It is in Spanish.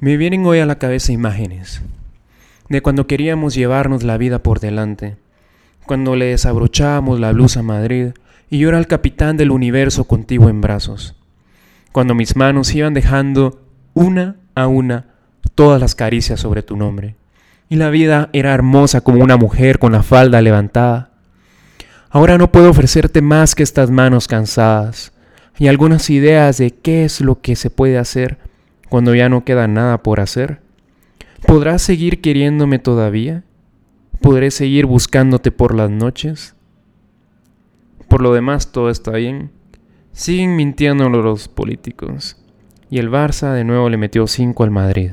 Me vienen hoy a la cabeza imágenes de cuando queríamos llevarnos la vida por delante, cuando le desabrochábamos la blusa a Madrid y yo era el capitán del universo contigo en brazos, cuando mis manos iban dejando una a una todas las caricias sobre tu nombre, y la vida era hermosa como una mujer con la falda levantada. Ahora no puedo ofrecerte más que estas manos cansadas y algunas ideas de qué es lo que se puede hacer cuando ya no queda nada por hacer? ¿Podrás seguir queriéndome todavía? ¿Podré seguir buscándote por las noches? Por lo demás, todo está bien. Siguen mintiendo los políticos. Y el Barça de nuevo le metió 5 al Madrid.